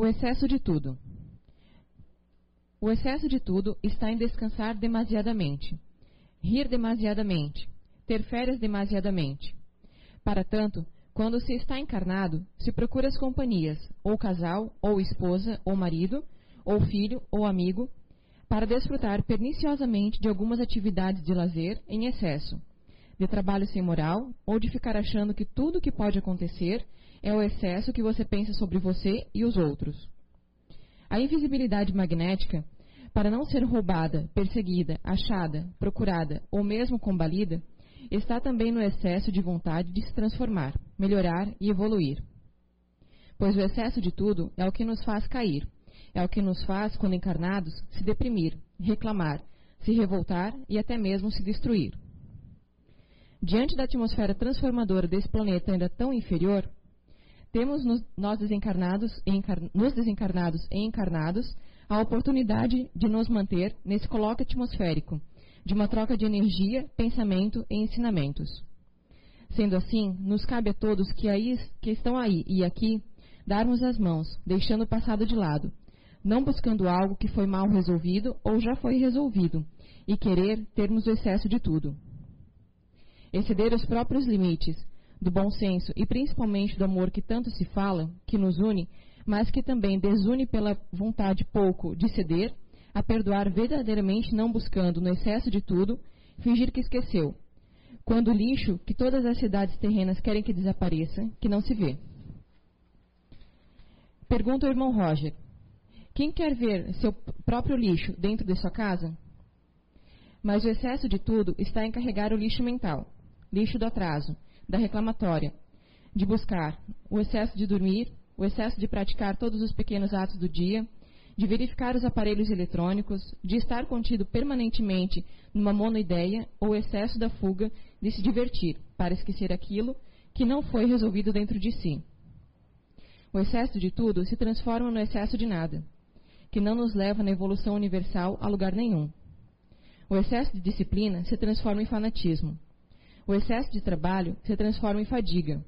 O excesso de tudo. O excesso de tudo está em descansar demasiadamente, rir demasiadamente, ter férias demasiadamente. Para tanto, quando se está encarnado, se procura as companhias, ou casal, ou esposa, ou marido, ou filho, ou amigo, para desfrutar perniciosamente de algumas atividades de lazer em excesso, de trabalho sem moral, ou de ficar achando que tudo o que pode acontecer é o excesso que você pensa sobre você e os outros. A invisibilidade magnética, para não ser roubada, perseguida, achada, procurada ou mesmo combalida, está também no excesso de vontade de se transformar, melhorar e evoluir. Pois o excesso de tudo é o que nos faz cair, é o que nos faz, quando encarnados, se deprimir, reclamar, se revoltar e até mesmo se destruir. Diante da atmosfera transformadora desse planeta ainda tão inferior, temos nos, nós desencarnados, encar, nos desencarnados e encarnados a oportunidade de nos manter nesse coloque atmosférico, de uma troca de energia, pensamento e ensinamentos. Sendo assim, nos cabe a todos que, aí, que estão aí e aqui darmos as mãos, deixando o passado de lado, não buscando algo que foi mal resolvido ou já foi resolvido, e querer termos o excesso de tudo. Exceder os próprios limites, do bom senso e principalmente do amor que tanto se fala, que nos une, mas que também desune pela vontade pouco de ceder, a perdoar verdadeiramente não buscando no excesso de tudo, fingir que esqueceu. Quando o lixo que todas as cidades terrenas querem que desapareça, que não se vê. Pergunta ao irmão Roger: Quem quer ver seu próprio lixo dentro de sua casa? Mas o excesso de tudo está em carregar o lixo mental, lixo do atraso, da reclamatória, de buscar o excesso de dormir, o excesso de praticar todos os pequenos atos do dia, de verificar os aparelhos eletrônicos, de estar contido permanentemente numa monoideia ou excesso da fuga de se divertir, para esquecer aquilo que não foi resolvido dentro de si. O excesso de tudo se transforma no excesso de nada, que não nos leva na evolução universal a lugar nenhum. O excesso de disciplina se transforma em fanatismo. O excesso de trabalho se transforma em fadiga.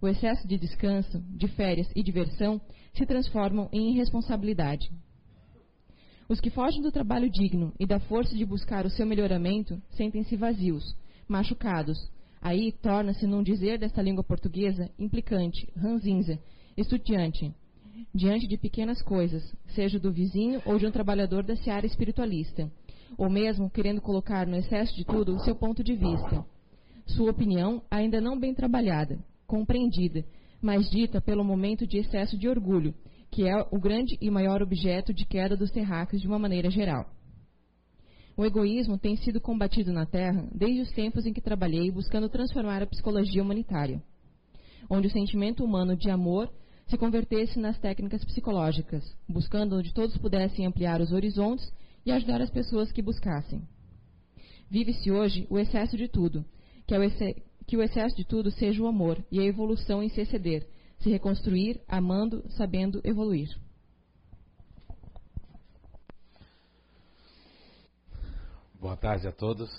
O excesso de descanso, de férias e diversão se transformam em irresponsabilidade. Os que fogem do trabalho digno e da força de buscar o seu melhoramento sentem-se vazios, machucados. Aí torna-se, num dizer desta língua portuguesa, implicante, ranzinza, estudiante, diante de pequenas coisas, seja do vizinho ou de um trabalhador da seara espiritualista, ou mesmo querendo colocar no excesso de tudo o seu ponto de vista sua opinião ainda não bem trabalhada, compreendida, mas dita pelo momento de excesso de orgulho, que é o grande e maior objeto de queda dos terráqueos de uma maneira geral. O egoísmo tem sido combatido na Terra desde os tempos em que trabalhei buscando transformar a psicologia humanitária, onde o sentimento humano de amor se convertesse nas técnicas psicológicas, buscando onde todos pudessem ampliar os horizontes e ajudar as pessoas que buscassem. Vive-se hoje o excesso de tudo, que, que o excesso de tudo seja o amor e a evolução em se exceder, se reconstruir, amando, sabendo evoluir. Boa tarde a todos.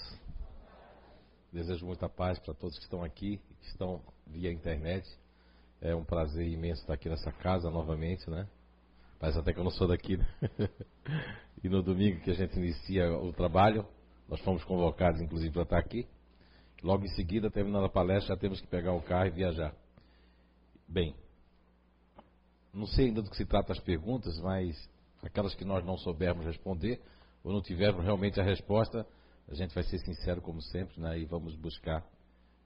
Desejo muita paz para todos que estão aqui, que estão via internet. É um prazer imenso estar aqui nessa casa novamente, né? Parece até que eu não sou daqui. Né? e no domingo que a gente inicia o trabalho, nós fomos convocados, inclusive, para estar aqui. Logo em seguida, terminando a palestra, já temos que pegar o carro e viajar. Bem, não sei ainda do que se trata as perguntas, mas aquelas que nós não soubermos responder ou não tivermos realmente a resposta, a gente vai ser sincero como sempre, né? E vamos buscar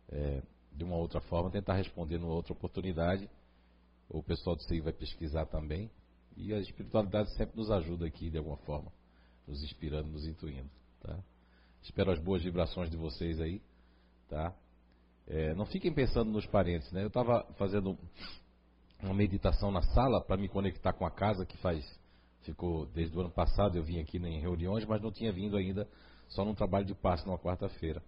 é, de uma outra forma tentar responder numa outra oportunidade. O pessoal do CI vai pesquisar também e a espiritualidade sempre nos ajuda aqui de alguma forma, nos inspirando, nos intuindo, tá? Espero as boas vibrações de vocês aí tá? É, não fiquem pensando nos parentes, né? Eu estava fazendo uma meditação na sala para me conectar com a casa que faz ficou desde o ano passado eu vim aqui em reuniões, mas não tinha vindo ainda só num trabalho de passe numa quarta-feira.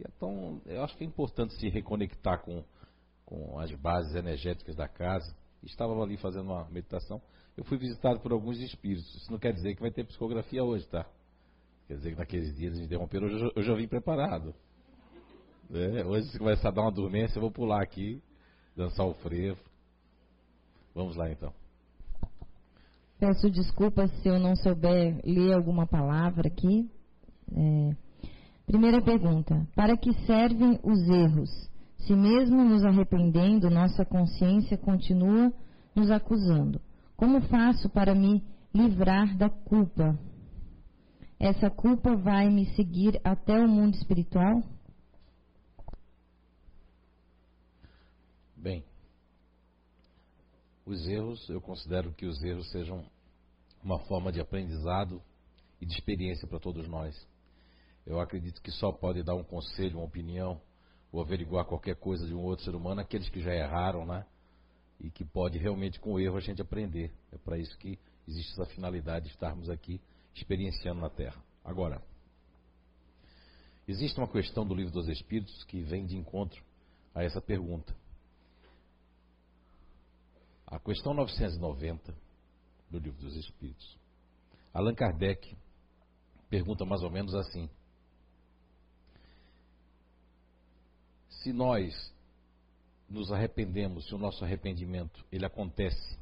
Então eu acho que é importante se reconectar com com as bases energéticas da casa. Estava ali fazendo uma meditação. Eu fui visitado por alguns espíritos. Isso não quer dizer que vai ter psicografia hoje, tá? Quer dizer que naqueles dias eles interromperam. Eu já, eu já vim preparado. É, hoje, se começar a dar uma dormência, eu vou pular aqui, dançar o frevo. Vamos lá então. Peço desculpas se eu não souber ler alguma palavra aqui. É, primeira pergunta: Para que servem os erros? Se mesmo nos arrependendo, nossa consciência continua nos acusando. Como faço para me livrar da culpa? Essa culpa vai me seguir até o mundo espiritual? Bem, os erros, eu considero que os erros sejam uma forma de aprendizado e de experiência para todos nós. Eu acredito que só pode dar um conselho, uma opinião, ou averiguar qualquer coisa de um outro ser humano aqueles que já erraram, né? E que pode realmente com o erro a gente aprender. É para isso que existe essa finalidade de estarmos aqui experienciando na Terra. Agora, existe uma questão do livro dos Espíritos que vem de encontro a essa pergunta. A questão 990 do Livro dos Espíritos. Allan Kardec pergunta mais ou menos assim: Se nós nos arrependemos, se o nosso arrependimento ele acontece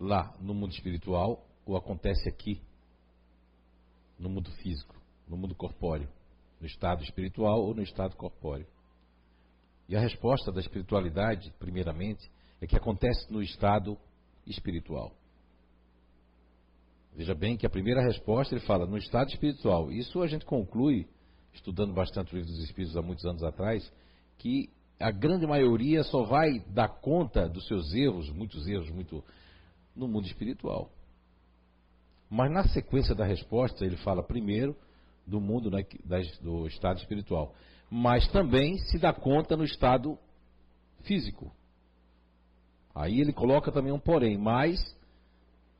lá no mundo espiritual ou acontece aqui no mundo físico, no mundo corpóreo, no estado espiritual ou no estado corpóreo? E a resposta da espiritualidade, primeiramente, é que acontece no estado espiritual. Veja bem que a primeira resposta ele fala no estado espiritual. Isso a gente conclui, estudando bastante o livro dos Espíritos há muitos anos atrás, que a grande maioria só vai dar conta dos seus erros, muitos erros, muito no mundo espiritual. Mas na sequência da resposta ele fala primeiro do mundo né, do estado espiritual mas também se dá conta no estado físico. Aí ele coloca também um porém, mas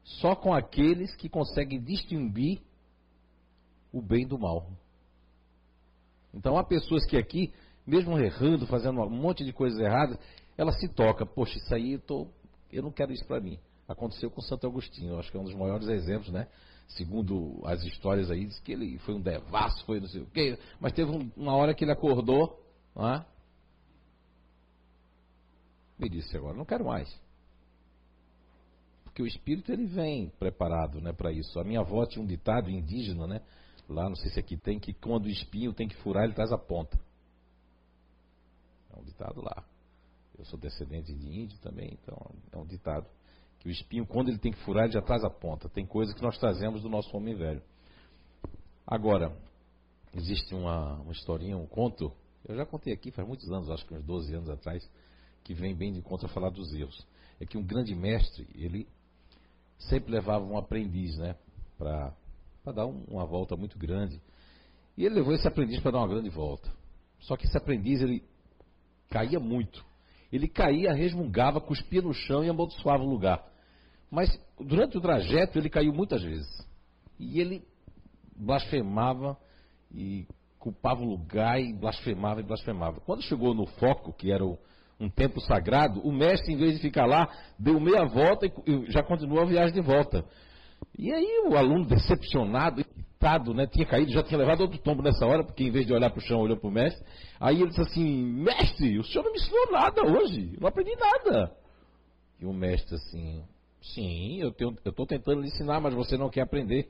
só com aqueles que conseguem distinguir o bem do mal. Então há pessoas que aqui, mesmo errando, fazendo um monte de coisas erradas, ela se toca, poxa, isso aí eu, tô, eu não quero isso para mim. Aconteceu com Santo Agostinho, acho que é um dos maiores exemplos, né? Segundo as histórias aí, diz que ele foi um devasso, foi não sei o quê, mas teve um, uma hora que ele acordou, não é? me disse agora, não quero mais. Porque o espírito ele vem preparado né, para isso. A minha avó tinha um ditado indígena, né? Lá, não sei se aqui tem, que quando o espinho tem que furar, ele traz a ponta. É um ditado lá. Eu sou descendente de índio também, então é um ditado. Que o espinho, quando ele tem que furar, ele já traz a ponta. Tem coisa que nós trazemos do nosso homem velho. Agora, existe uma, uma historinha, um conto, eu já contei aqui faz muitos anos, acho que uns 12 anos atrás, que vem bem de conta falar dos erros. É que um grande mestre, ele sempre levava um aprendiz, né, para dar um, uma volta muito grande. E ele levou esse aprendiz para dar uma grande volta. Só que esse aprendiz, ele caía muito. Ele caía, resmungava, cuspia no chão e amaldiçoava o lugar. Mas durante o trajeto ele caiu muitas vezes. E ele blasfemava e culpava o lugar e blasfemava e blasfemava. Quando chegou no foco, que era o, um tempo sagrado, o mestre, em vez de ficar lá, deu meia volta e, já continuou a viagem de volta. E aí o aluno decepcionado, irritado, né, tinha caído, já tinha levado outro tombo nessa hora, porque em vez de olhar para o chão, olhou para o mestre. Aí ele disse assim, mestre, o senhor não me ensinou nada hoje, não aprendi nada. E o mestre assim, sim, eu estou tentando lhe ensinar, mas você não quer aprender.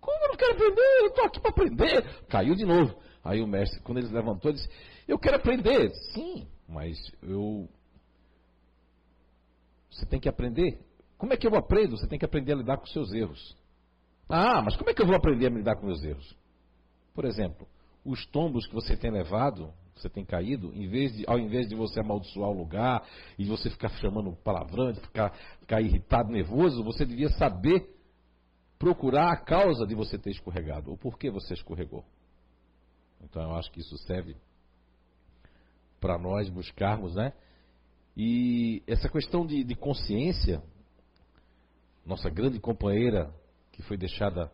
Como eu não quero aprender? Eu estou aqui para aprender. Caiu de novo. Aí o mestre, quando ele levantou, disse, eu quero aprender. Sim, mas eu... Você tem que aprender. Como é que eu aprendo? Você tem que aprender a lidar com seus erros. Ah, mas como é que eu vou aprender a lidar com meus erros? Por exemplo, os tombos que você tem levado, você tem caído, em vez de, ao invés de você amaldiçoar o lugar e você ficar chamando palavrão, de ficar, ficar irritado, nervoso, você devia saber procurar a causa de você ter escorregado, ou por que você escorregou. Então eu acho que isso serve para nós buscarmos, né? E essa questão de, de consciência, nossa grande companheira que foi deixada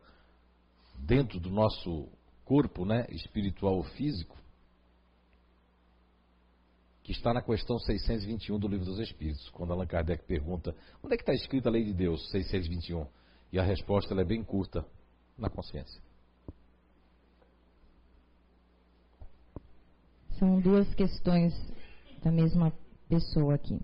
dentro do nosso corpo, né, espiritual ou físico, que está na questão 621 do Livro dos Espíritos, quando Allan Kardec pergunta onde é que está escrita a lei de Deus, 621, e a resposta é bem curta, na consciência. São duas questões da mesma pessoa aqui.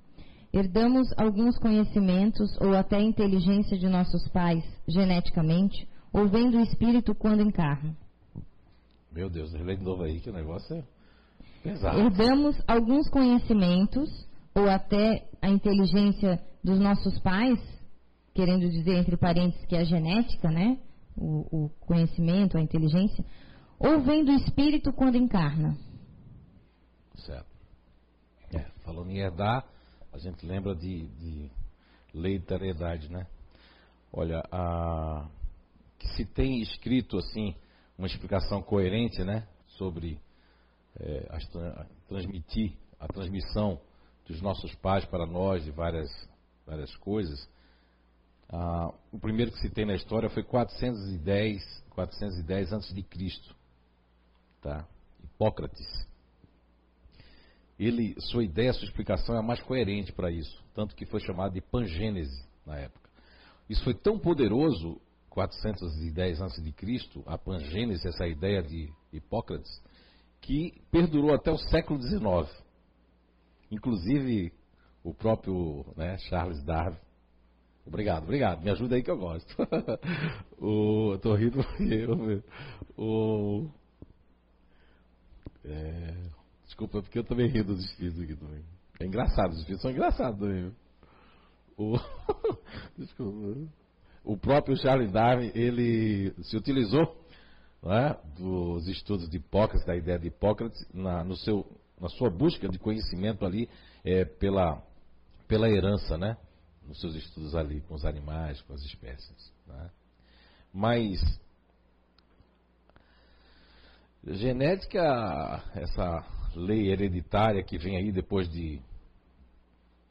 Herdamos alguns conhecimentos ou até inteligência de nossos pais geneticamente, ou vem do espírito quando encarna? Meu Deus, relê de novo aí que o negócio é pesado. Herdamos alguns conhecimentos ou até a inteligência dos nossos pais, querendo dizer entre parênteses que é a genética, né? O, o conhecimento, a inteligência, ou vem do espírito quando encarna? Certo. É, falando em herdar, a gente lembra de, de lei de heredade, né? Olha, a, que se tem escrito assim uma explicação coerente, né, sobre é, a, a, transmitir a transmissão dos nossos pais para nós de várias várias coisas. Ah, o primeiro que se tem na história foi 410 410 antes de Cristo, tá? Hipócrates ele, sua ideia, sua explicação é a mais coerente para isso, tanto que foi chamado de pangênese na época. Isso foi tão poderoso, 410 a.C., a pangênese, essa ideia de Hipócrates, que perdurou até o século XIX. Inclusive, o próprio né, Charles Darwin. Obrigado, obrigado. Me ajuda aí que eu gosto. o, tô rindo porque eu, o, é, Desculpa, porque eu também rio dos espíritos aqui também. É engraçado, os espíritos são engraçados também. O, Desculpa. o próprio Charles Darwin, ele se utilizou é, dos estudos de Hipócrates, da ideia de Hipócrates, na, no seu, na sua busca de conhecimento ali é, pela, pela herança, né? Nos seus estudos ali com os animais, com as espécies. Né? Mas genética, essa lei hereditária que vem aí depois de.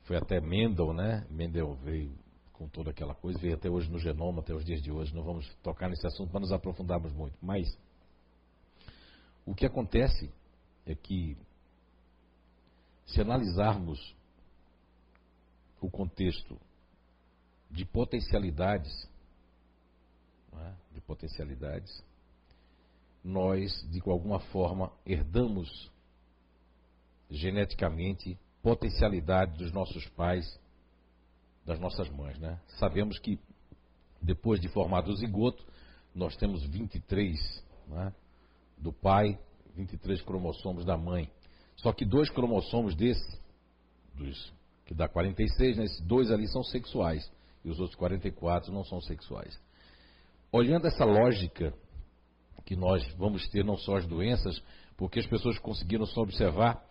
Foi até Mendel, né? Mendel veio com toda aquela coisa, veio até hoje no genoma, até os dias de hoje. Não vamos tocar nesse assunto para nos aprofundarmos muito. Mas o que acontece é que, se analisarmos o contexto de potencialidades, é? de potencialidades, nós, de alguma forma, herdamos geneticamente potencialidade dos nossos pais, das nossas mães, né? Sabemos que depois de formado o zigoto, nós temos 23 né, do pai, 23 cromossomos da mãe. Só que dois cromossomos desses, dos, que dá 46, né, esses dois ali são sexuais e os outros 44 não são sexuais. Olhando essa lógica que nós vamos ter não só as doenças, porque as pessoas conseguiram só observar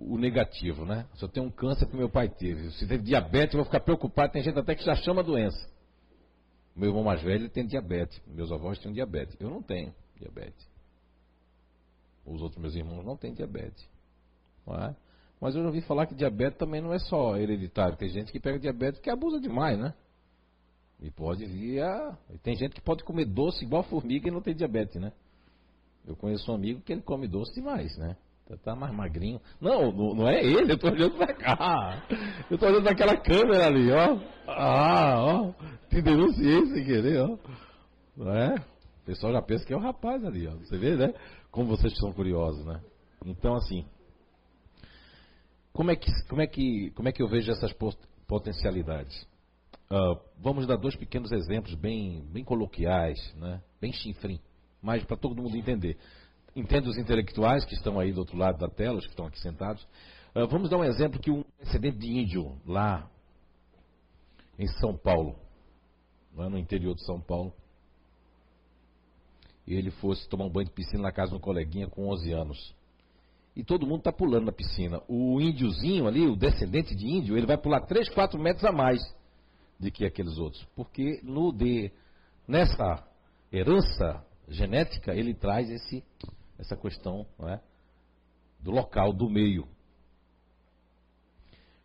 o negativo, né? Se eu tenho um câncer que meu pai teve, se teve diabetes, eu vou ficar preocupado. Tem gente até que já chama a doença. Meu irmão mais velho tem diabetes, meus avós têm diabetes. Eu não tenho diabetes. Os outros meus irmãos não têm diabetes. Não é? Mas eu já ouvi falar que diabetes também não é só hereditário. Tem gente que pega diabetes que abusa demais, né? E pode vir a. Tem gente que pode comer doce igual formiga e não tem diabetes, né? Eu conheço um amigo que ele come doce demais, né? Tá, mais magrinho. Não, não, é ele, eu tô olhando pra cá. Eu tô olhando naquela câmera ali, ó. Ah, ó. Te denunciei sem querer, ó. Não é? O pessoal já pensa que é o rapaz ali, ó. Você vê, né? Como vocês são curiosos, né? Então, assim. Como é que, como é que, como é que eu vejo essas potencialidades? Uh, vamos dar dois pequenos exemplos bem, bem coloquiais, né? bem chinfrim, mas para todo mundo entender entendo os intelectuais que estão aí do outro lado da tela, os que estão aqui sentados. Uh, vamos dar um exemplo que um descendente de índio lá em São Paulo, é, no interior de São Paulo, ele fosse tomar um banho de piscina na casa de um coleguinha com 11 anos. E todo mundo está pulando na piscina. O índiozinho ali, o descendente de índio, ele vai pular 3, 4 metros a mais do que aqueles outros. Porque no de, nessa herança genética, ele traz esse essa questão é, do local, do meio.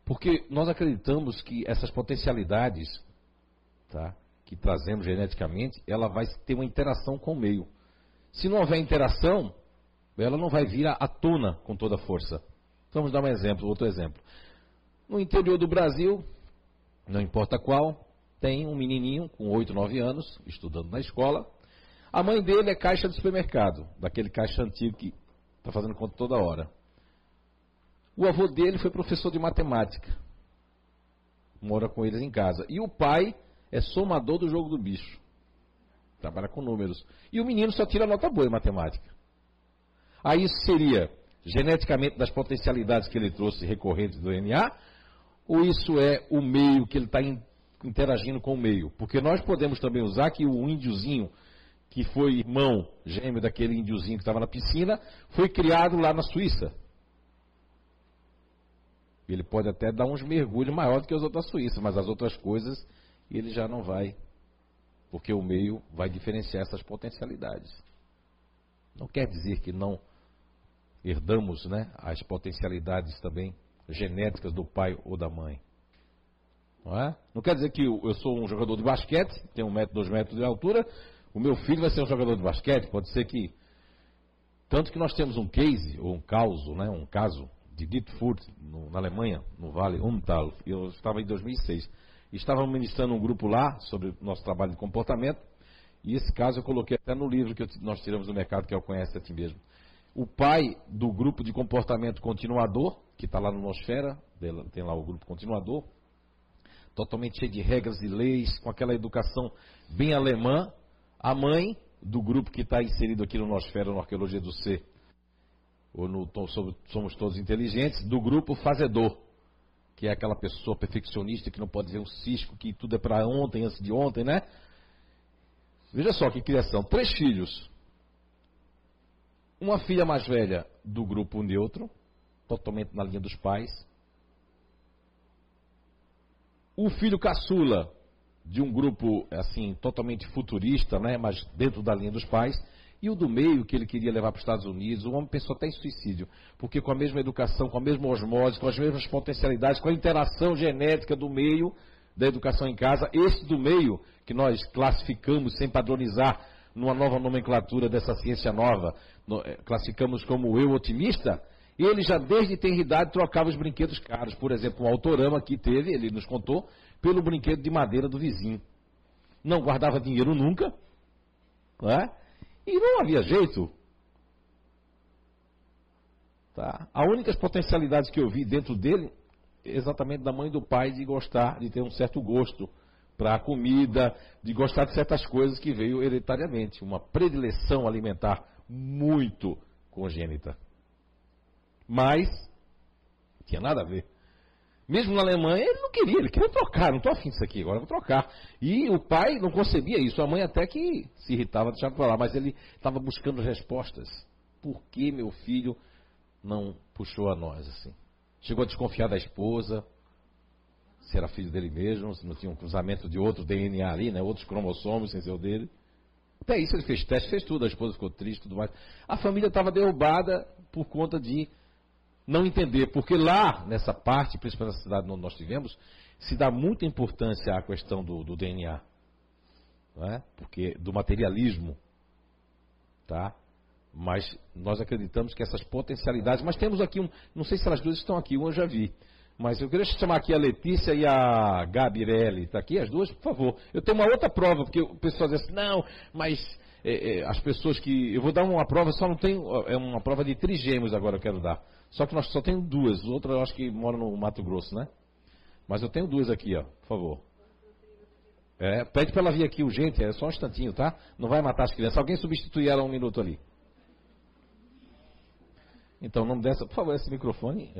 Porque nós acreditamos que essas potencialidades tá, que trazemos geneticamente, ela vai ter uma interação com o meio. Se não houver interação, ela não vai vir à tona com toda a força. Vamos dar um exemplo, outro exemplo. No interior do Brasil, não importa qual, tem um menininho com 8, 9 anos, estudando na escola, a mãe dele é caixa de supermercado, daquele caixa antigo que está fazendo conta toda hora. O avô dele foi professor de matemática. mora com eles em casa. E o pai é somador do jogo do bicho. Trabalha com números. E o menino só tira nota boa em matemática. Aí isso seria geneticamente das potencialidades que ele trouxe recorrentes do DNA, ou isso é o meio que ele está interagindo com o meio? Porque nós podemos também usar que o índiozinho, que foi irmão gêmeo daquele índiozinho que estava na piscina, foi criado lá na Suíça. Ele pode até dar uns mergulhos maior do que os outros da Suíça, mas as outras coisas ele já não vai. Porque o meio vai diferenciar essas potencialidades. Não quer dizer que não herdamos né, as potencialidades também genéticas do pai ou da mãe. Não, é? não quer dizer que eu sou um jogador de basquete, tenho um metro, dois metros de altura, o meu filho vai ser um jogador de basquete, pode ser que. Tanto que nós temos um case, ou um caso, né, um caso de Dietfurt, no, na Alemanha, no Vale Umtal, eu estava em 2006. Estava ministrando um grupo lá sobre o nosso trabalho de comportamento, e esse caso eu coloquei até no livro que nós tiramos do mercado, que é o Conhece a Ti Mesmo o pai do grupo de comportamento continuador, que está lá no Nosfera, tem lá o grupo continuador, totalmente cheio de regras e leis, com aquela educação bem alemã. A mãe do grupo que está inserido aqui no Nosfera, na Arqueologia do Ser, ou no Somos Todos Inteligentes, do grupo Fazedor, que é aquela pessoa perfeccionista que não pode ver um cisco, que tudo é para ontem, antes de ontem, né? Veja só que criação. Três filhos, uma filha mais velha do grupo neutro, totalmente na linha dos pais. O filho caçula de um grupo assim totalmente futurista, né, mas dentro da linha dos pais. E o do meio, que ele queria levar para os Estados Unidos, o homem pensou até em suicídio, porque com a mesma educação, com a mesma osmose, com as mesmas potencialidades, com a interação genética do meio, da educação em casa, esse do meio, que nós classificamos sem padronizar numa nova nomenclatura dessa ciência nova, no, é, classificamos como eu otimista, ele já desde tenra idade trocava os brinquedos caros. Por exemplo, um autorama que teve, ele nos contou, pelo brinquedo de madeira do vizinho. Não guardava dinheiro nunca, né? e não havia jeito. Tá? A única potencialidade que eu vi dentro dele, exatamente da mãe e do pai, de gostar, de ter um certo gosto para a comida, de gostar de certas coisas que veio hereditariamente, uma predileção alimentar muito congênita. Mas tinha nada a ver. Mesmo na Alemanha, ele não queria, ele queria trocar, não estou afim disso aqui, agora vou trocar. E o pai não concebia isso, a mãe até que se irritava, deixava para lá, mas ele estava buscando respostas. Por que meu filho não puxou a nós assim? Chegou a desconfiar da esposa, se era filho dele mesmo, se não tinha um cruzamento de outro DNA ali, né? Outros cromossomos sem ser o dele. Até isso ele fez teste, fez tudo, a esposa ficou triste tudo mais. A família estava derrubada por conta de não entender, porque lá, nessa parte, principalmente na cidade onde nós tivemos, se dá muita importância à questão do, do DNA. É? Porque do materialismo. Tá? Mas nós acreditamos que essas potencialidades. Mas temos aqui um. Não sei se elas duas estão aqui, uma eu já vi. Mas eu queria chamar aqui a Letícia e a Gabirelli. Está aqui as duas, por favor. Eu tenho uma outra prova, porque o pessoal diz assim, não, mas é, é, as pessoas que. Eu vou dar uma prova, só não tenho. É uma prova de trigêmeos agora eu quero dar. Só que nós só temos duas. Outra eu acho que mora no Mato Grosso, né? Mas eu tenho duas aqui, ó, por favor. É, pede para ela vir aqui urgente, é só um instantinho, tá? Não vai matar as crianças. Alguém substituir ela um minuto ali. Então, o nome dessa, por favor, esse microfone,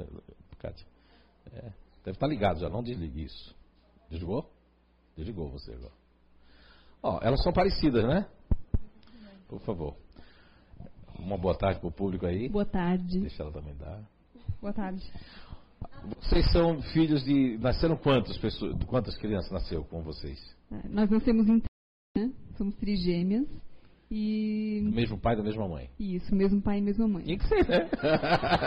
Cátia. É, deve estar ligado já, não desligue isso. Desligou? Desligou você agora. Ó, elas são parecidas, né? Por favor. Uma boa tarde para o público aí. Boa tarde. Deixa ela também dar. Boa tarde. Vocês são filhos de. Nasceram quantas pessoas? Quantas crianças nasceu com vocês? É, nós nascemos em né? somos trigêmeas. E... Do mesmo pai e da mesma mãe. Isso, mesmo pai e mesma mãe. Tinha que ser, né?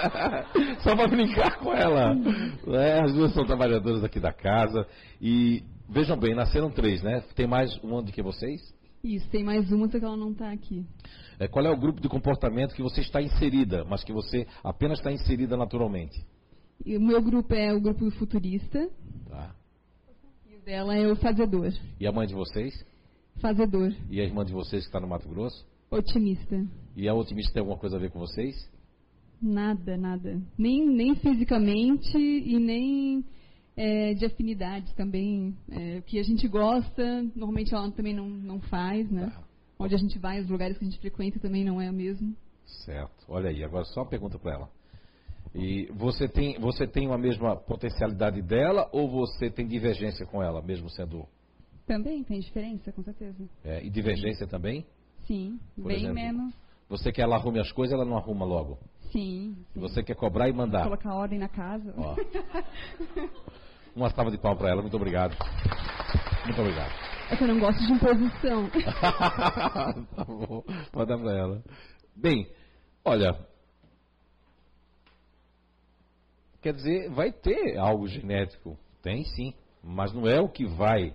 Só para brincar com ela. É, as duas são trabalhadoras aqui da casa. E vejam bem, nasceram três, né? Tem mais uma do que vocês? Isso, tem mais uma, só que ela não está aqui. É, qual é o grupo de comportamento que você está inserida, mas que você apenas está inserida naturalmente? E o meu grupo é o grupo futurista. Tá. E o dela é o fazedor. E a mãe de vocês? Fazedor. E a irmã de vocês que está no Mato Grosso? Otimista. E a otimista tem alguma coisa a ver com vocês? Nada, nada. Nem, nem fisicamente e nem é, de afinidades também. É, o que a gente gosta, normalmente ela também não, não faz, né? Ah. Onde a gente vai, os lugares que a gente frequenta também não é o mesmo. Certo. Olha aí, agora só uma pergunta para ela. E você tem, você tem uma mesma potencialidade dela ou você tem divergência com ela, mesmo sendo. Também tem diferença, com certeza. é, e divergência também? Sim, Por bem exemplo? menos. Você quer ela arrume as coisas, ela não arruma logo. Sim. sim. Você quer cobrar e mandar. Colocar ordem na casa. Ó. Uma salva de palmas para ela, muito obrigado. Muito obrigado. É que eu não gosto de imposição. tá bom, pode dar para ela. Bem, olha. Quer dizer, vai ter algo genético. Tem sim. Mas não é o que vai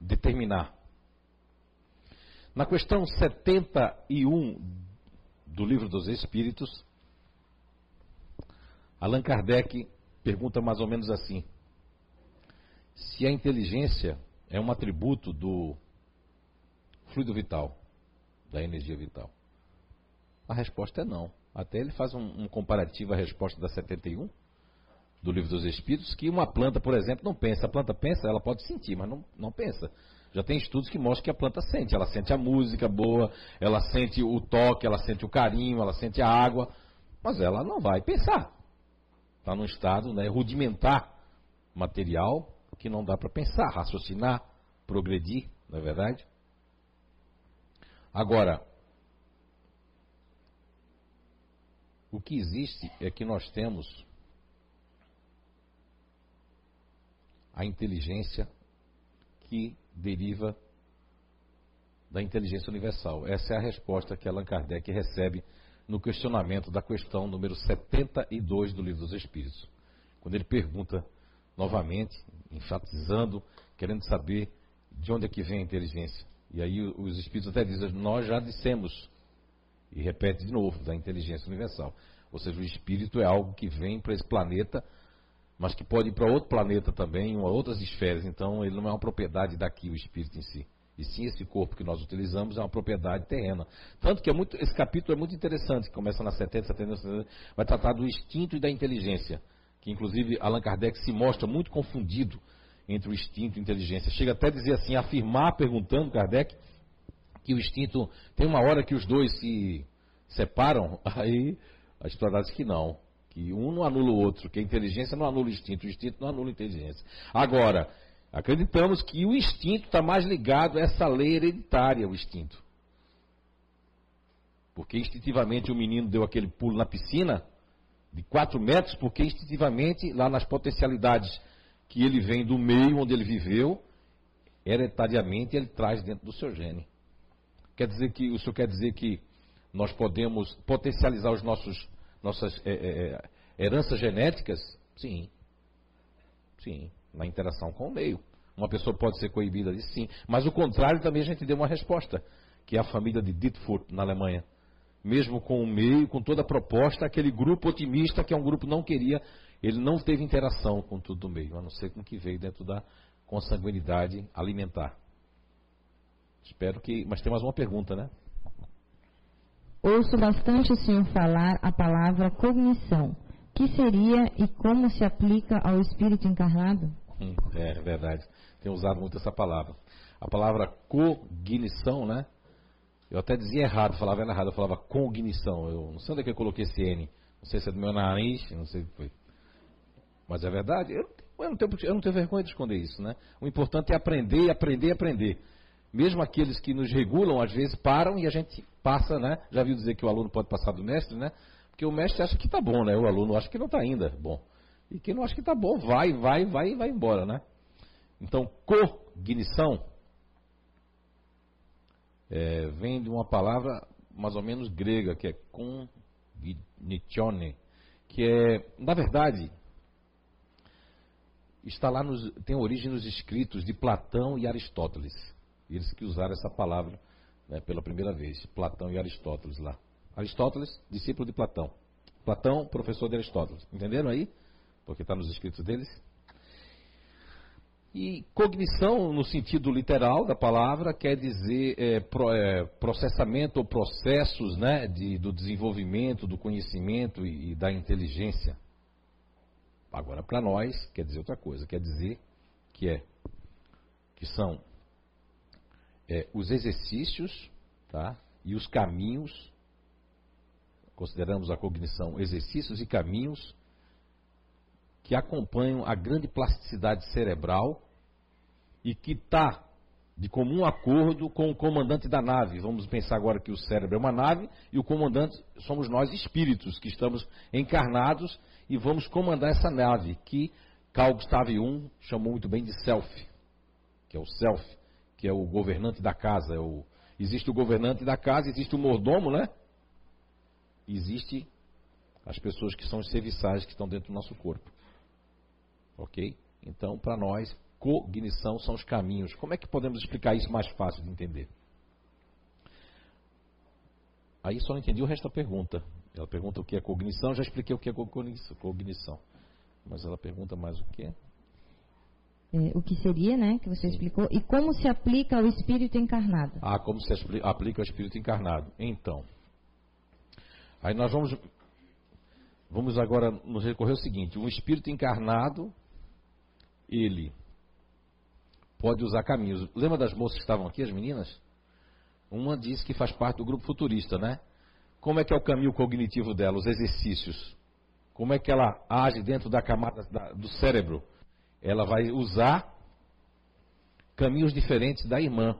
determinar. Na questão 71 do Livro dos Espíritos, Allan Kardec pergunta mais ou menos assim: se a inteligência é um atributo do fluido vital, da energia vital. A resposta é não. Até ele faz um, um comparativo à resposta da 71 do Livro dos Espíritos, que uma planta, por exemplo, não pensa. A planta pensa, ela pode sentir, mas não, não pensa. Já tem estudos que mostram que a planta sente. Ela sente a música boa, ela sente o toque, ela sente o carinho, ela sente a água, mas ela não vai pensar. Está num estado né, rudimentar material que não dá para pensar, raciocinar, progredir, não é verdade? Agora, o que existe é que nós temos a inteligência que deriva da inteligência universal. Essa é a resposta que Allan Kardec recebe no questionamento da questão número 72 do Livro dos Espíritos. Quando ele pergunta novamente, enfatizando, querendo saber de onde é que vem a inteligência. E aí os Espíritos até dizem, nós já dissemos, e repete de novo, da inteligência universal. Ou seja, o Espírito é algo que vem para esse planeta, mas que pode ir para outro planeta também, em outras esferas. Então, ele não é uma propriedade daqui, o Espírito em si. E sim, esse corpo que nós utilizamos é uma propriedade terrena. Tanto que é muito, esse capítulo é muito interessante, que começa na 70, 70, 70, vai tratar do instinto e da inteligência. Que inclusive Allan Kardec se mostra muito confundido entre o instinto e a inteligência. Chega até a dizer assim, afirmar, perguntando Kardec, que o instinto tem uma hora que os dois se separam, aí a história diz que não. Que um não anula o outro, que a inteligência não anula o instinto, o instinto não anula a inteligência. Agora, acreditamos que o instinto está mais ligado a essa lei hereditária, o instinto. Porque instintivamente o menino deu aquele pulo na piscina de 4 metros, porque instintivamente, lá nas potencialidades que ele vem do meio onde ele viveu, hereditariamente ele traz dentro do seu gene. Quer dizer que, o senhor quer dizer que nós podemos potencializar os nossos, nossas é, é, heranças genéticas? Sim. Sim. Na interação com o meio. Uma pessoa pode ser coibida disso, sim. Mas o contrário também a gente deu uma resposta, que é a família de Dietfurt, na Alemanha. Mesmo com o meio, com toda a proposta, aquele grupo otimista, que é um grupo não queria, ele não teve interação com tudo do meio, a não ser com o que veio dentro da consanguinidade alimentar. Espero que. Mas tem mais uma pergunta, né? Ouço bastante o senhor falar a palavra cognição. Que seria e como se aplica ao espírito encarnado? Hum, é, é verdade. Tenho usado muito essa palavra. A palavra cognição, né? Eu até dizia errado, falava errado, eu falava cognição. Eu não sei onde é que eu coloquei esse N. Não sei se é do meu nariz, não sei foi. Mas é verdade. Eu, eu, não tenho, eu não tenho vergonha de esconder isso, né? O importante é aprender, aprender, aprender. Mesmo aqueles que nos regulam, às vezes param e a gente passa, né? Já viu dizer que o aluno pode passar do mestre, né? Porque o mestre acha que está bom, né? O aluno acha que não está ainda bom. E quem não acha que está bom, vai, vai, vai e vai embora, né? Então, cognição é, vem de uma palavra mais ou menos grega, que é cognizione, que é, na verdade, está lá nos, tem origem nos escritos de Platão e Aristóteles. Eles que usaram essa palavra né, pela primeira vez, Platão e Aristóteles lá. Aristóteles, discípulo de Platão. Platão, professor de Aristóteles. Entenderam aí? Porque está nos escritos deles. E cognição, no sentido literal da palavra, quer dizer é, pro, é, processamento ou processos né, de, do desenvolvimento, do conhecimento e, e da inteligência. Agora, para nós, quer dizer outra coisa. Quer dizer que é que são é, os exercícios tá? e os caminhos, consideramos a cognição exercícios e caminhos que acompanham a grande plasticidade cerebral e que está de comum acordo com o comandante da nave. Vamos pensar agora que o cérebro é uma nave e o comandante somos nós espíritos que estamos encarnados e vamos comandar essa nave que Carl Gustav Jung chamou muito bem de self, que é o self, que é o governante da casa. É o... Existe o governante da casa, existe o mordomo, né? Existe as pessoas que são os serviçais que estão dentro do nosso corpo. Ok? Então, para nós, cognição são os caminhos. Como é que podemos explicar isso mais fácil de entender? Aí só não entendi o resto da pergunta. Ela pergunta o que é cognição, já expliquei o que é cognição. Mas ela pergunta mais o que é. É, o que seria, né, que você explicou, e como se aplica ao espírito encarnado. Ah, como se aplica ao espírito encarnado. Então, aí nós vamos, vamos agora nos recorrer ao seguinte: um espírito encarnado, ele pode usar caminhos. Lembra das moças que estavam aqui, as meninas? Uma disse que faz parte do grupo futurista, né? Como é que é o caminho cognitivo dela, os exercícios? Como é que ela age dentro da camada da, do cérebro? Ela vai usar caminhos diferentes da irmã.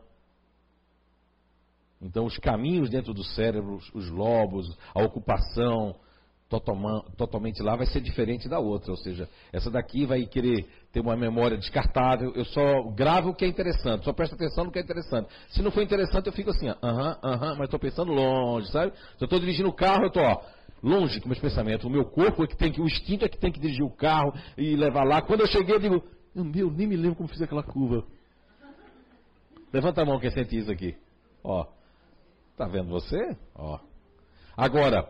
Então, os caminhos dentro do cérebro, os lobos, a ocupação, totalmente lá vai ser diferente da outra. Ou seja, essa daqui vai querer ter uma memória descartável. Eu só gravo o que é interessante, só presto atenção no que é interessante. Se não for interessante, eu fico assim, aham, aham, mas estou pensando longe, sabe? Se eu estou dirigindo o carro, eu estou, longe com meus pensamentos. O meu corpo é que tem que, o instinto é que tem que dirigir o carro e levar lá. Quando eu cheguei, eu digo, meu, nem me lembro como fiz aquela curva. Levanta a mão quem sente isso aqui. Ó, tá vendo você? Ó. Agora,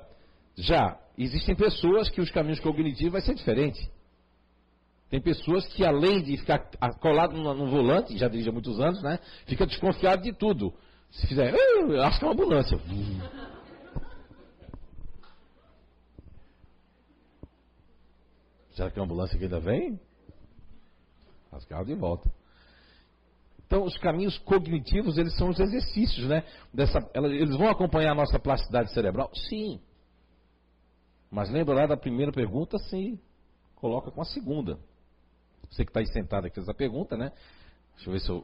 já existem pessoas que os caminhos cognitivos vai ser diferente. Tem pessoas que, além de ficar colado no, volante, já dirige há muitos anos, né? Fica desconfiado de tudo. Se fizer, eu acho que é uma ambulância. Será que é a ambulância que ainda vem? As carros de volta. Então, os caminhos cognitivos, eles são os exercícios, né? Dessa, eles vão acompanhar a nossa plasticidade cerebral? Sim. Mas lembra lá da primeira pergunta, se coloca com a segunda. Você que está aí sentado aqui fez a pergunta, né? Deixa eu ver se eu